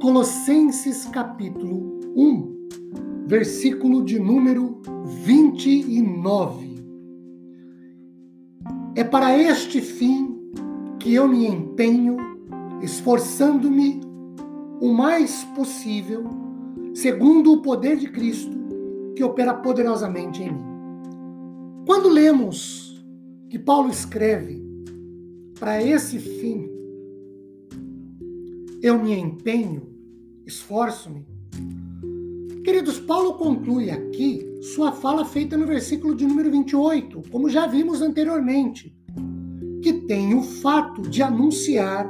Colossenses capítulo 1, versículo de número 29. É para este fim que eu me empenho, esforçando-me o mais possível, segundo o poder de Cristo que opera poderosamente em mim. Quando lemos que Paulo escreve para esse fim, eu me empenho, esforço-me. Queridos, Paulo conclui aqui sua fala feita no versículo de número 28, como já vimos anteriormente, que tem o fato de anunciar,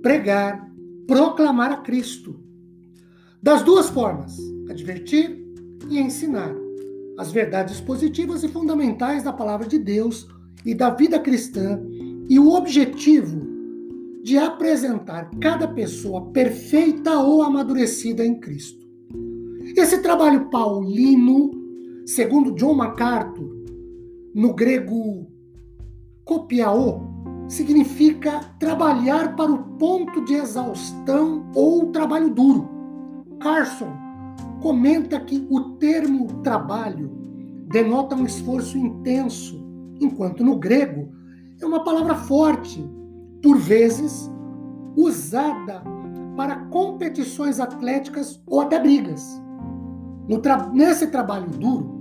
pregar, proclamar a Cristo. Das duas formas, advertir e ensinar as verdades positivas e fundamentais da palavra de Deus e da vida cristã e o objetivo de apresentar cada pessoa perfeita ou amadurecida em Cristo. Esse trabalho paulino, segundo John MacArthur, no grego copiaô, significa trabalhar para o ponto de exaustão ou trabalho duro. Carson comenta que o termo trabalho denota um esforço intenso, enquanto no grego é uma palavra forte, por vezes usada para competições atléticas ou até brigas. Tra nesse trabalho duro,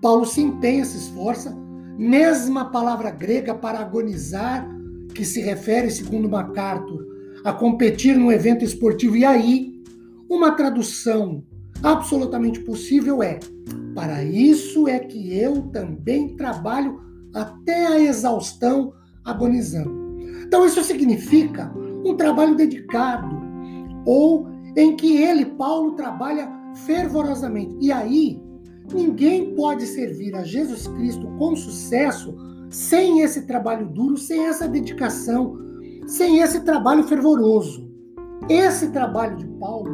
Paulo se empenha, se esforça, mesma palavra grega para agonizar, que se refere, segundo MacArthur, a competir num evento esportivo. E aí, uma tradução absolutamente possível é: para isso é que eu também trabalho até a exaustão, agonizando. Então, isso significa um trabalho dedicado, ou em que ele, Paulo, trabalha fervorosamente. E aí, ninguém pode servir a Jesus Cristo com sucesso sem esse trabalho duro, sem essa dedicação, sem esse trabalho fervoroso. Esse trabalho de Paulo,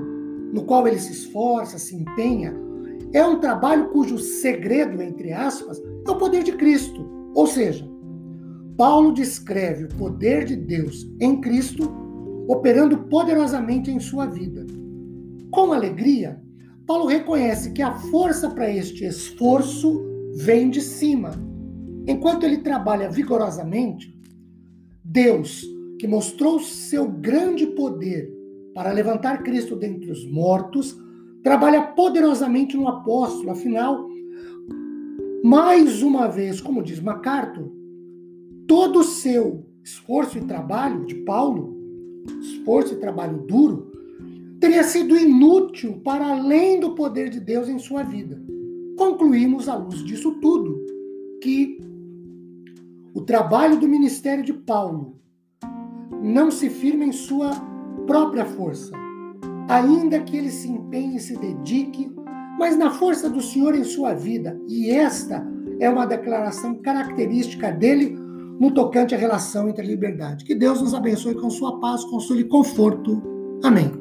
no qual ele se esforça, se empenha, é um trabalho cujo segredo, entre aspas, é o poder de Cristo. Ou seja, Paulo descreve o poder de Deus em Cristo operando poderosamente em sua vida. Com alegria, Paulo reconhece que a força para este esforço vem de cima. Enquanto ele trabalha vigorosamente, Deus, que mostrou seu grande poder para levantar Cristo dentre os mortos, trabalha poderosamente no apóstolo. Afinal, mais uma vez, como diz MacArthur, todo o seu esforço e trabalho de Paulo, esforço e trabalho duro, teria sido inútil para além do poder de Deus em sua vida. Concluímos à luz disso tudo que o trabalho do ministério de Paulo não se firma em sua própria força, ainda que ele se empenhe e se dedique, mas na força do Senhor em sua vida. E esta é uma declaração característica dele no tocante à relação entre a liberdade. Que Deus nos abençoe com sua paz, consolo e conforto. Amém.